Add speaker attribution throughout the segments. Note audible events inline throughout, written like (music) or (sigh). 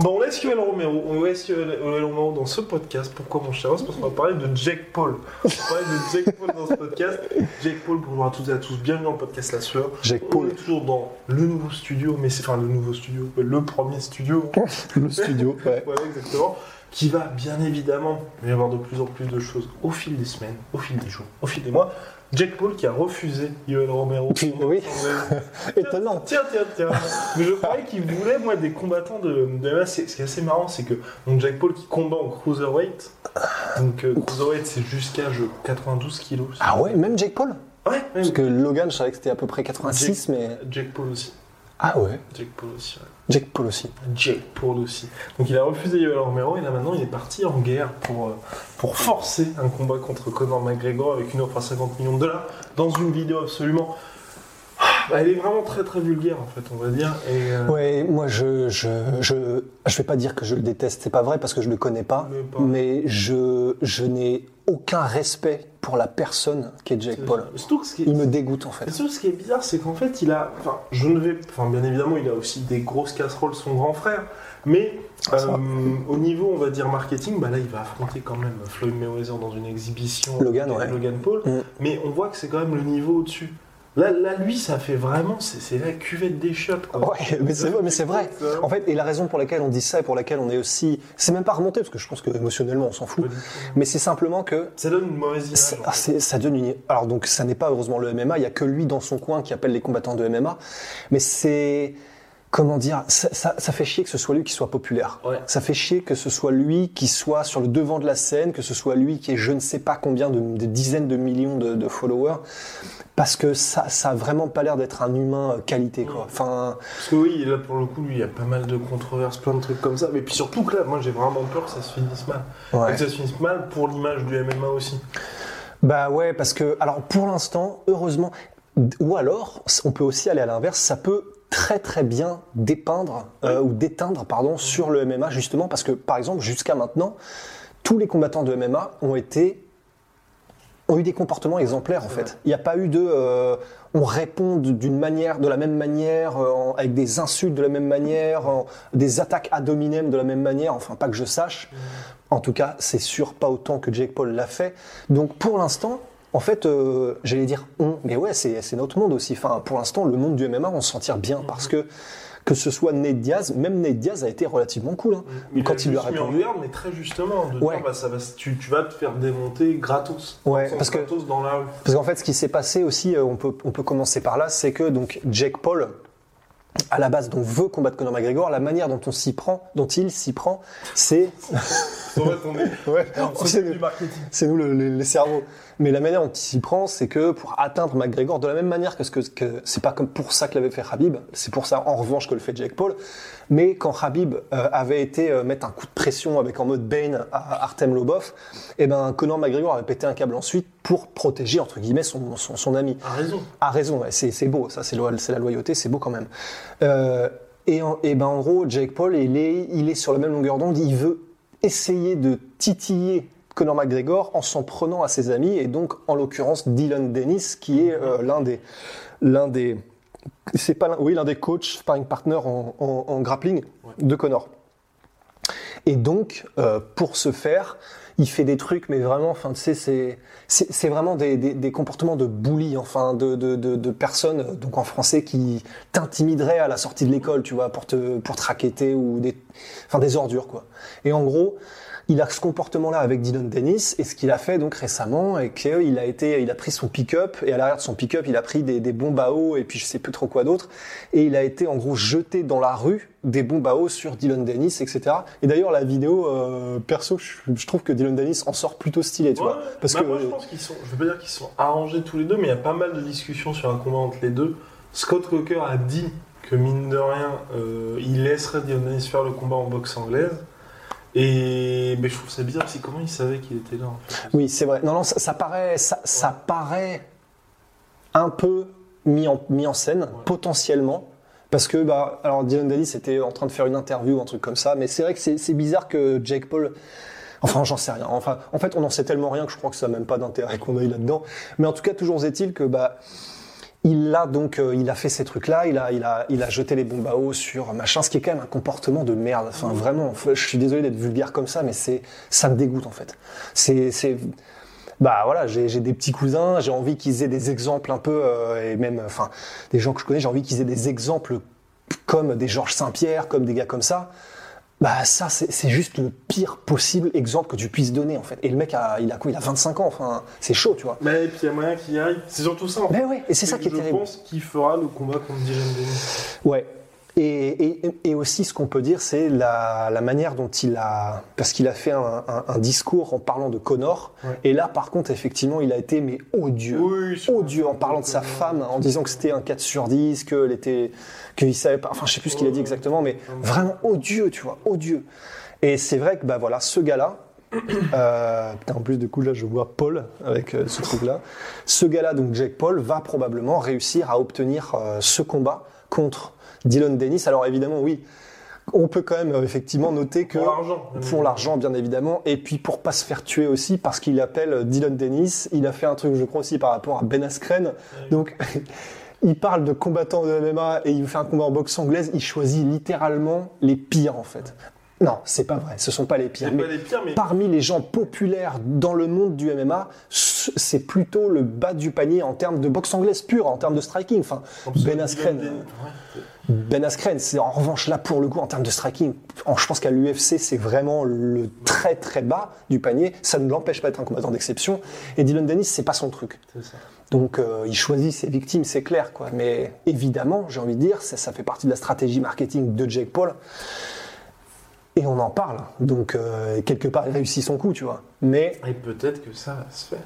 Speaker 1: Bon, on laisse Yoel Romero, on laisse Yoel Yoel Romero dans ce podcast. Pourquoi mon cher parce qu'on va parler de Jake Paul. On va parler de Jake Paul dans ce podcast. Jake Paul, bonjour à toutes et à tous, bienvenue dans le podcast La Sueur.
Speaker 2: Jake
Speaker 1: On
Speaker 2: Paul.
Speaker 1: est toujours dans le nouveau studio, mais c'est enfin le nouveau studio, le premier studio. (laughs)
Speaker 2: Le studio, ouais.
Speaker 1: Voilà, exactement. Qui va bien évidemment y avoir de plus en plus de choses au fil des semaines, au fil des jours, au fil des mois. Jake Paul qui a refusé Yoel Romero. (laughs)
Speaker 2: Oui. Étonnant.
Speaker 1: Tiens, tiens, tiens. Mais je croyais qu'il voulait, moi, des combattants de, de MMA. Ce qui est assez marrant, c'est que donc Jack Paul qui combat en cruiserweight. Donc, euh, cruiserweight, c'est jusqu'à je- 92 kilos.
Speaker 2: Ah ouais, même Jake Paul?
Speaker 1: Ouais, ouais.
Speaker 2: Parce que Logan, je savais que c'était à peu près 86, mais.
Speaker 1: Jack Paul aussi.
Speaker 2: Ah ouais,
Speaker 1: Jack Paul aussi, ouais.
Speaker 2: Jake Paul aussi.
Speaker 1: Jake Paul aussi. Donc, il a refusé Yoel Romero et là, maintenant, il est parti en guerre pour, euh, pour forcer un combat contre Conor McGregor avec une offre à 50 millions de dollars dans une vidéo absolument. Ah, bah, elle est vraiment très très vulgaire en fait, on va dire. Et, euh,
Speaker 2: Ouais, moi je, je, je, je vais pas dire que je le déteste, c'est pas vrai parce que je le connais pas,
Speaker 1: Mais pas.
Speaker 2: mais je, je n'ai aucun respect pour la personne qu'est Paul.
Speaker 1: Qui est-
Speaker 2: Il me dégoûte en fait.
Speaker 1: Surtout, ce qui est bizarre, c'est qu'en fait, il a. Enfin, je ne vais. Enfin, bien évidemment, il a aussi des grosses casseroles, son grand frère. Mais
Speaker 2: Ah,
Speaker 1: euh, au niveau, on va dire, marketing, bah là, il va affronter quand même Floyd Mayweather dans une exhibition.
Speaker 2: Logan, ouais.
Speaker 1: Logan Paul.
Speaker 2: Mm.
Speaker 1: Mais on voit que c'est quand même le niveau au-dessus. Là, là, lui, ça fait vraiment. C'est la cuvette des chiottes, quoi.
Speaker 2: Ouais, mais c'est vrai, mais c'est vrai. En fait, et la raison pour laquelle on dit ça et pour laquelle on est aussi, c'est même pas remonté parce que je pense que émotionnellement on s'en fout, mais c'est simplement que
Speaker 1: Ça donne une mauvaise image.
Speaker 2: Ah, ça donne une. Alors donc ça n'est pas heureusement le MMA. Il y a que lui dans son coin qui appelle les combattants de MMA. Mais c'est comment dire ça, ça- ça fait chier que ce soit lui qui soit populaire.
Speaker 1: Ouais.
Speaker 2: Ça fait chier que ce soit lui qui soit sur le devant de la scène, que ce soit lui qui ait je ne sais pas combien de, de dizaines de millions de, de followers, parce que ça, ça a vraiment pas l'air d'être un humain euh, qualité quoi. Enfin,
Speaker 1: Parce que oui, là, pour le coup, lui, il y a pas mal de controverses, plein de trucs comme ça. Mais puis surtout que là, moi, j'ai vraiment peur que ça se finisse mal.
Speaker 2: ouais.
Speaker 1: Que ça se finisse mal pour l'image du MMA aussi.
Speaker 2: Bah ouais, parce que, alors pour l'instant, heureusement, ou alors, on peut aussi aller à l'inverse, ça peut très très bien dépeindre, euh, ou déteindre, pardon, sur le MMA, justement, parce que par exemple, jusqu'à maintenant, tous les combattants de MMA ont été ont eu des comportements exemplaires en fait.
Speaker 1: vrai.
Speaker 2: Il n'y a pas eu de euh, on répond d'une manière, de la même manière, euh, en- avec des insultes de la même manière, en- des attaques ad hominem de la même manière, enfin pas que je sache. En tout cas, c'est sûr pas autant que Jake Paul l'a fait. Donc pour l'instant, en fait, euh, j'allais dire on, mais ouais, c'est notre monde aussi. Enfin, pour l'instant, le monde du MMA, on s'en tire bien parce que que ce soit Nate Diaz, même Nate Diaz a été relativement cool. hein. Quand il lui a répondu.
Speaker 1: garde, mais très justement, de
Speaker 2: Ouais.
Speaker 1: dire, bah, ça va, tu, tu vas te faire démonter gratos.
Speaker 2: Ouais, parce que-
Speaker 1: gratos dans la.
Speaker 2: Parce qu'en fait, ce qui s'est passé aussi, euh, on peut, on peut commencer par là, c'est que donc Jake Paul, à la base, donc veut combattre Conor McGregor. La manière dont on s'y prend, dont il s'y prend, c'est (laughs) ouais, c'est nous le- cerveaux. Mais la manière dont il s'y prend, c'est que pour atteindre McGregor, de la même manière que ce que, que c'est pas comme pour ça que l'avait fait Habib, c'est pour ça en revanche que le fait Jake Paul. Mais quand Habib euh, avait été euh, mettre un coup de pression avec en mode Bane à Artem Lobov, eh ben Conor McGregor avait pété un câble ensuite pour protéger entre guillemets son, son, son ami.
Speaker 1: A raison.
Speaker 2: A raison, ouais, c'est beau, ça c'est la loyauté, c'est beau quand même. Euh, et, en, et ben en gros, Jake Paul, il est, il est sur la même longueur d'onde, il veut essayer de titiller Conor McGregor en s'en prenant à ses amis, et donc en l'occurrence Dylan Dennis, qui est euh, l'un des, l'un des, c'est pas, oui, l'un des coachs, sparring partner en, en- en grappling de Conor. Et donc, euh, pour ce faire, il fait des trucs, mais vraiment, enfin, tu sais, c'est, c'est, vraiment des, des, des comportements de bully, enfin, de, de, de, de personnes, donc en français, qui t'intimideraient à la sortie de l'école, tu vois, pour te, pour te raqueter ou des, enfin, des ordures, quoi. Et en gros, il a ce comportement-là avec Dylan Dennis et ce qu'il a fait donc récemment et qu'il a été, il a pris son pick-up et à l'arrière de son pick-up il a pris des, des bombes à eau et puis je sais plus trop quoi d'autre et il a été en gros jeté dans la rue des bombes à eau sur Dylan Dennis etc. Et d'ailleurs la vidéo euh, perso je, je trouve que Dylan Dennis en sort plutôt stylé tu
Speaker 1: Ouais,
Speaker 2: vois parce
Speaker 1: bah,
Speaker 2: que
Speaker 1: moi, je pense qu'ils sont, je veux pas dire qu'ils sont arrangés tous les deux, mais il y a pas mal de discussions sur un combat entre les deux. Scott Coker a dit que mine de rien, euh, il laisserait Dylan Dennis faire le combat en boxe anglaise. Et mais je trouve ça bizarre, c'est comment il savait qu'il était là en fait?
Speaker 2: Oui, c'est vrai. Non, non, ça, ça paraît, ça, ça paraît un peu mis en, mis en scène, potentiellement. Parce que, bah, alors Dylan Dennis était en train de faire une interview ou un truc comme ça, mais c'est vrai que c'est bizarre que Jake Paul. Enfin, j'en sais rien. Enfin, en fait, on n'en sait tellement rien que je crois que ça n'a même pas d'intérêt qu'on aille là-dedans. Mais en tout cas, toujours est-il que, bah, il a donc, euh, il a fait ces trucs-là, il a, il a, il a jeté les bombes à eau sur machin, ce qui est quand même un comportement de merde. Enfin, vraiment, je suis désolé d'être vulgaire comme ça, mais c'est, ça me dégoûte en fait. C'est, c'est, bah voilà, j'ai des petits cousins, j'ai envie qu'ils aient des exemples un peu, euh, et même, enfin, des gens que je connais, j'ai envie qu'ils aient des exemples comme des Georges Saint-Pierre, comme des gars comme ça. Bah ça, c'est juste le pire possible exemple que tu puisses donner en fait. Et le mec, a, il a quoi? Il a 25 ans, enfin, c'est chaud, tu vois.
Speaker 1: Mais et puis il y a moyen qu'il y arrive. C'est surtout ça. En fait.
Speaker 2: Mais ouais, et c'est ça qui est
Speaker 1: je
Speaker 2: terrible.
Speaker 1: pense qu'il fera le combat contre Dennis.
Speaker 2: Ouais. Et, et, et aussi, ce qu'on peut dire, c'est la, la manière dont il a, parce qu'il a fait un, un, un discours en parlant de Connor.
Speaker 1: Ouais.
Speaker 2: Et là, par contre, effectivement, il a été mais odieux,
Speaker 1: Oui,
Speaker 2: odieux en parlant de sa femme, en disant que c'était un 4 sur 10, qu'elle était, qu'il savait pas, enfin, je sais plus ce qu'il a dit exactement, mais vraiment odieux, tu vois, odieux. Et c'est vrai que bah voilà, ce gars-là. (clears throat) Euh, putain, en plus, du coup, là, je vois Paul avec euh, ce truc-là. Ce gars-là, donc Jake Paul, va probablement réussir à obtenir euh, ce combat contre Dylan Dennis. Alors, évidemment, oui, on peut quand même euh, effectivement noter que
Speaker 1: Pour l'argent.
Speaker 2: pour l'argent, bien évidemment, et puis pour pas se faire tuer aussi, parce qu'il appelle Dylan Dennis. Il a fait un truc, je crois aussi, par rapport à Ben Askren. Donc, (laughs) il parle de combattants de MMA et il fait un combat en boxe anglaise. Il choisit littéralement les pires, en fait. Non, c'est pas vrai. Ce sont pas les pires. Mais
Speaker 1: pas les pires, mais
Speaker 2: parmi les gens populaires dans le monde du MMA, c'est plutôt le bas du panier en termes de boxe anglaise pure, en termes de striking. Enfin, Ben Askren. Ben Askren, c'est en revanche là pour le coup en termes de striking, en- je pense qu'à l'UFC c'est vraiment le très très bas du panier. Ça ne l'empêche pas d'être un combattant d'exception. Et Dylan Dennis c'est pas son truc.
Speaker 1: Ça.
Speaker 2: Donc euh, il choisit ses victimes, c'est clair quoi. Mais évidemment, j'ai envie de dire, ça, ça fait partie de la stratégie marketing de Jake Paul. Et on en parle. Donc euh, quelque part il réussit son coup, tu vois. Mais
Speaker 1: Et peut-être que ça va se faire.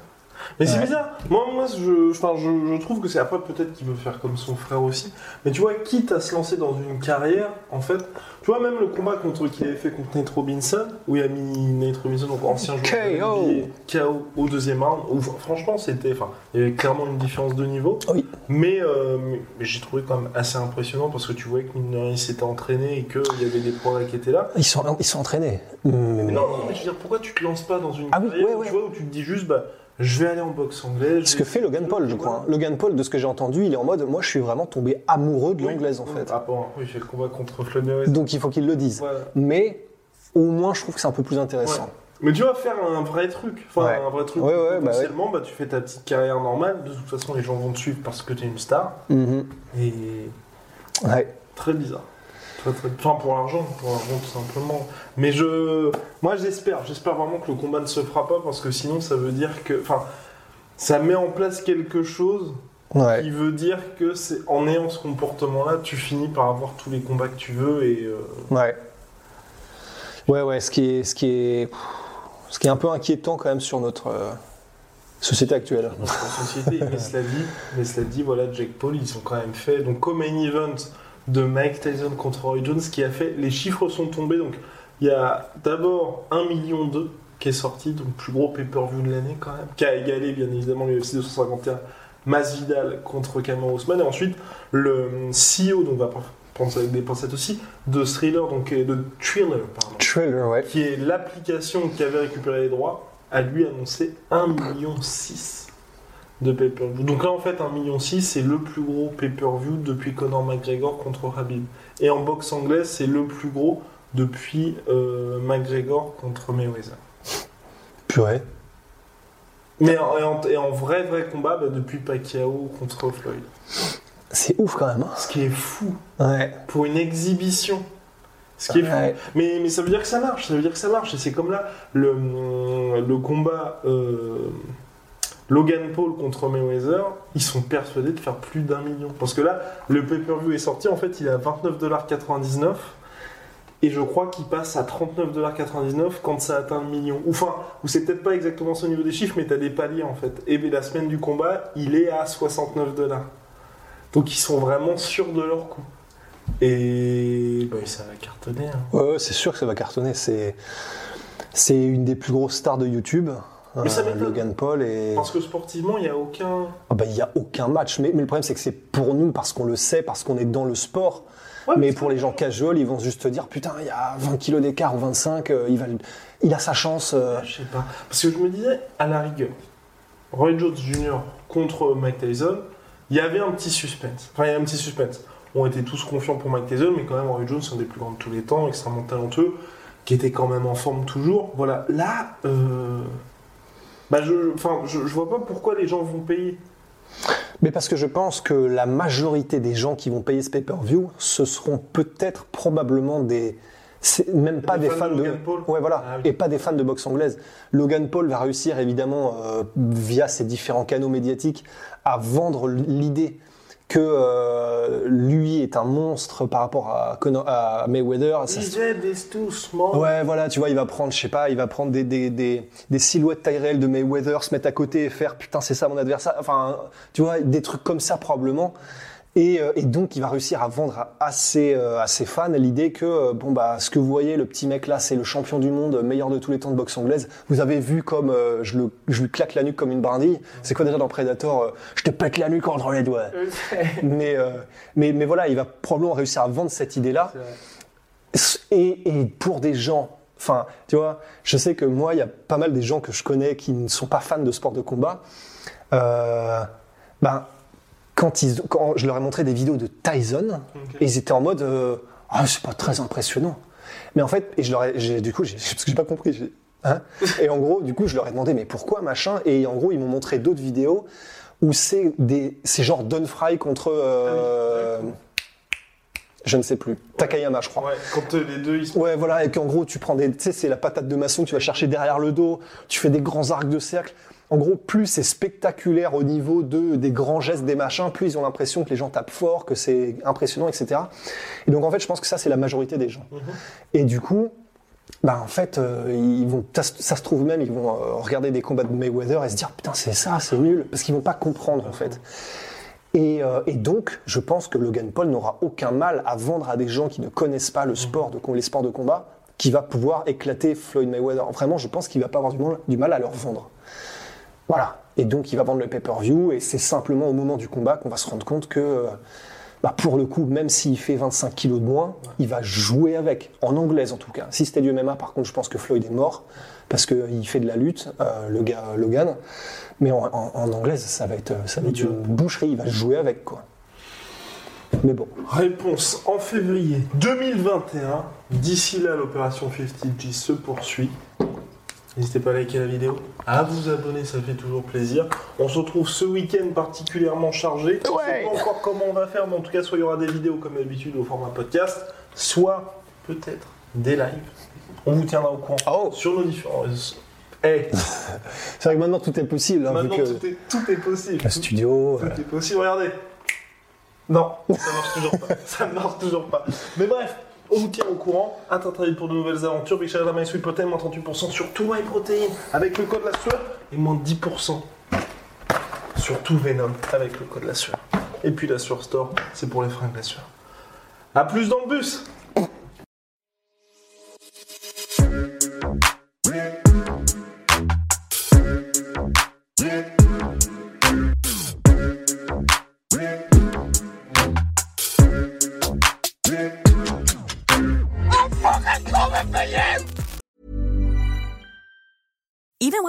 Speaker 1: Mais c'est bizarre. Moi, moi je, enfin, je, je trouve que c'est après peut-être qu'il veut faire comme son frère aussi. Mais tu vois, quitte à se lancer dans une carrière, en fait, tu vois, même le combat contre qu'il avait fait contre Nate Robinson, où il a mis Nate Robinson, donc ancien joueur de
Speaker 2: KO.
Speaker 1: NBA, KO au deuxième round, où franchement, c'était, enfin, il y avait clairement une différence de niveau.
Speaker 2: oui,
Speaker 1: Mais, euh, mais, mais j'ai trouvé quand même assez impressionnant parce que tu voyais que mine de rien, il s'était entraîné et qu'il y avait des progrès qui étaient là.
Speaker 2: ils sont ils sont entraînés. Mais,
Speaker 1: Mais non, non, mais je veux dire, pourquoi tu te lances pas dans une
Speaker 2: Ah oui,
Speaker 1: carrière
Speaker 2: ouais,
Speaker 1: où,
Speaker 2: ouais.
Speaker 1: tu vois, où tu te dis juste, bah, je vais aller en boxe anglaise.
Speaker 2: Ce que fait Logan Paul, je crois. Logan Paul, de ce que j'ai entendu, il est en mode, moi je suis vraiment tombé amoureux de l'anglaise en fait.
Speaker 1: Ah bon, oui, fait le combat contre Mayweather.
Speaker 2: Donc il faut qu'il le dise. Mais au moins je trouve que c'est un peu plus intéressant.
Speaker 1: Mais tu vas faire un vrai truc. Enfin,
Speaker 2: Ouais.
Speaker 1: un vrai truc.
Speaker 2: Ouais, ouais, bah
Speaker 1: potentiellement, bah, tu fais ta petite carrière normale. De toute façon, les gens vont te suivre parce que tu es une star.
Speaker 2: Mhm.
Speaker 1: Et
Speaker 2: Ouais.
Speaker 1: très bizarre. Très, très... Enfin, pour l'argent, pour l'argent tout simplement. Mais je, moi, j'espère, j'espère vraiment que le combat ne se fera pas parce que sinon, ça veut dire que, enfin, ça met en place quelque chose
Speaker 2: Ouais.
Speaker 1: qui veut dire que c'est en ayant ce comportement-là, tu finis par avoir tous les combats que tu veux et euh,
Speaker 2: Ouais. Ouais, ouais, ce qui est, ce qui est, ce qui est un peu inquiétant quand même sur notre euh, société actuelle.
Speaker 1: notre société. mais cela dit, mais cela dit, voilà, Jake Paul, ils ont quand même fait donc comme main event de Mike Tyson contre Roy Jones, qui a fait, les chiffres sont tombés. Donc il y a d'abord 1 million 2 qui est sorti, donc plus gros pay-per-view de l'année quand même, qui a égalé bien évidemment l'UFC 251 Masvidal contre Cameron Ousmane et ensuite le CEO donc on va prendre ça avec des pincettes aussi de Thriller donc de Thriller pardon
Speaker 2: ouais.
Speaker 1: qui est l'application qui avait récupéré les droits, a lui annoncé 1,6 million de pay-per-view. Donc là, en fait, 1,6 million, c'est le plus gros pay-per-view depuis Conor McGregor contre Habib. Et en boxe anglaise, c'est le plus gros depuis euh, McGregor contre Mayweather.
Speaker 2: Purée.
Speaker 1: Mais en, et en, et en vrai, vrai combat, bah, depuis Pacquiao contre Floyd.
Speaker 2: C'est ouf quand même. hein.
Speaker 1: Ce qui est fou
Speaker 2: Ouais.
Speaker 1: pour une exhibition. Ce qui est fou.
Speaker 2: Ouais.
Speaker 1: Mais, mais ça veut dire que ça marche, ça veut dire que ça marche. Et c'est comme là, le, le combat euh, Logan Paul contre Mayweather, ils sont persuadés de faire plus d'un million. Parce que là, le pay-per-view est sorti, en fait, il est à 29,99$. Et je crois qu'il passe à 39,99$ quand ça atteint le million. Ou Enfin, ou c'est peut-être pas exactement au niveau des chiffres, mais t'as des paliers en fait. Et la semaine du combat, il est à 69$. Donc ils sont vraiment sûrs de leur coup. Et bah, ça va cartonner. hein.
Speaker 2: Ouais, c'est sûr que ça va cartonner. C'est une des plus grosses stars de YouTube.
Speaker 1: Mais ça
Speaker 2: euh. Logan Paul et
Speaker 1: Parce que sportivement, il n'y a aucun.
Speaker 2: Ah bah, il n'y a aucun match. Mais, mais le problème c'est que c'est pour nous parce qu'on le sait, parce qu'on est dans le sport.
Speaker 1: Ouais,
Speaker 2: mais pour les gens casual, ils vont juste te dire putain, il y a 20 kilos d'écart ou 25, euh, il, va, il a sa chance. euh.
Speaker 1: Je sais pas. Parce que je me disais, à la rigueur, Roy Jones Jr. contre Mike Tyson, il y avait un petit suspense. Enfin, il y a un petit suspense. On était tous confiants pour Mike Tyson, mais quand même, Roy Jones, c'est un des plus grands de tous les temps, extrêmement talentueux, qui était quand même en forme toujours. Voilà. Là, euh, bah, je, enfin, je, je vois pas pourquoi les gens vont payer.
Speaker 2: Mais parce que je pense que la majorité des gens qui vont payer ce pay-per-view, ce seront peut-être probablement des. c'est Même pas
Speaker 1: Des fans de
Speaker 2: de.
Speaker 1: Logan Paul
Speaker 2: Ouais, voilà.
Speaker 1: Ah oui.
Speaker 2: Et pas des fans de boxe anglaise. Logan Paul va réussir, évidemment, euh, via ses différents canaux médiatiques, à vendre l'idée que euh, lui est un monstre par rapport à, Conor- à Mayweather. Ça se-. Ouais, voilà, tu vois, il va prendre, je sais pas, il va prendre des, des, des, des silhouettes réelle de Mayweather, se mettre à côté et faire putain, c'est ça mon adversaire. Enfin, tu vois, des trucs comme ça probablement. Et, euh, et donc, il va réussir à vendre à, à ses, euh, à ses fans l'idée que, euh, bon, bah, ce que vous voyez, le petit mec là, c'est le champion du monde, meilleur de tous les temps de boxe anglaise. Vous avez vu comme euh, je, le, je lui claque la nuque comme une brindille. C'est quoi déjà dans Predator euh, Je te pète la nuque entre les doigts. mais, euh, mais, mais voilà, il va probablement réussir à vendre cette idée-là. Et, et pour des gens, enfin, tu vois, je sais que moi, il y a pas mal des gens que je connais qui ne sont pas fans de sport de combat. Euh, ben, quand, ils, quand je leur ai montré des vidéos de Tyson, et ils étaient en mode, euh, ah, c'est pas très impressionnant. Mais en fait, et je leur ai, j'ai- du coup, (laughs) parce que j'ai pas compris. hein et en gros, du coup, je leur ai demandé, mais pourquoi machin? Et en gros, ils m'ont montré d'autres vidéos où c'est des, c'est genre Don Fry contre, euh,
Speaker 1: Ah oui,
Speaker 2: je ne sais plus, Takayama, je crois.
Speaker 1: Ouais, quand les deux ils sont.
Speaker 2: Ouais, voilà, et qu'en gros, tu prends des. Tu sais, c'est la patate de maçon que tu vas chercher derrière le dos, tu fais des grands arcs de cercle. En gros, plus c'est spectaculaire au niveau de, des grands gestes, des machins, plus ils ont l'impression que les gens tapent fort, que c'est impressionnant, etc. Et donc, en fait, je pense que ça, c'est la majorité des gens. Et du coup, bah, en fait, euh, ils vont, ça, se- ça se trouve même, ils vont euh, regarder des combats de Mayweather et se dire, putain, c'est ça, c'est nul, parce qu'ils vont pas comprendre, en fait. Et, euh, et donc, je pense que Logan Paul n'aura aucun mal à vendre à des gens qui ne connaissent pas le sport de, les sports de combat, qui va pouvoir éclater Floyd Mayweather. Vraiment, je pense qu'il va pas avoir du mal, du mal à leur vendre. Voilà. Et donc, il va vendre le pay-per-view, et c'est simplement au moment du combat qu'on va se rendre compte que, euh, bah, pour le coup, même s'il fait 25 kilos de moins, il va jouer avec, en anglaise en tout cas. Si c'était du MMA, par contre, je pense que Floyd est mort, parce qu'il fait de la lutte, euh, le gars euh, Logan. Mais en, en- en anglaise, ça va être, ça va être une boucherie, il va jouer avec, quoi. Mais bon.
Speaker 1: Réponse en février 2021. D'ici là, l'opération 50G se poursuit. N'hésitez pas à liker la vidéo, à vous abonner, ça fait toujours plaisir. On se retrouve ce week-end particulièrement chargé. On ne sait pas encore comment on va faire, mais en tout cas, soit il y aura des vidéos comme d'habitude au format podcast, soit peut-être des lives. On vous tiendra au courant
Speaker 2: Oh.
Speaker 1: sur nos différents réseaux. Eh, (laughs)
Speaker 2: C'est vrai que maintenant tout est possible, hein, vu
Speaker 1: maintenant
Speaker 2: que
Speaker 1: tout, est, tout est possible.
Speaker 2: le studio.
Speaker 1: Tout
Speaker 2: euh,
Speaker 1: est possible, regardez. Non, ça marche toujours pas. Ça ne marche toujours pas. Mais bref, on vous tient au courant. Très vite pour de nouvelles aventures. Big shout à Sweet Protein, moins 38% sur tout My Protein avec le code la sueur et moins 10% sur tout Venom avec le code la sueur. Et puis la sueur store, c'est pour les fringues la sueur. A plus dans le bus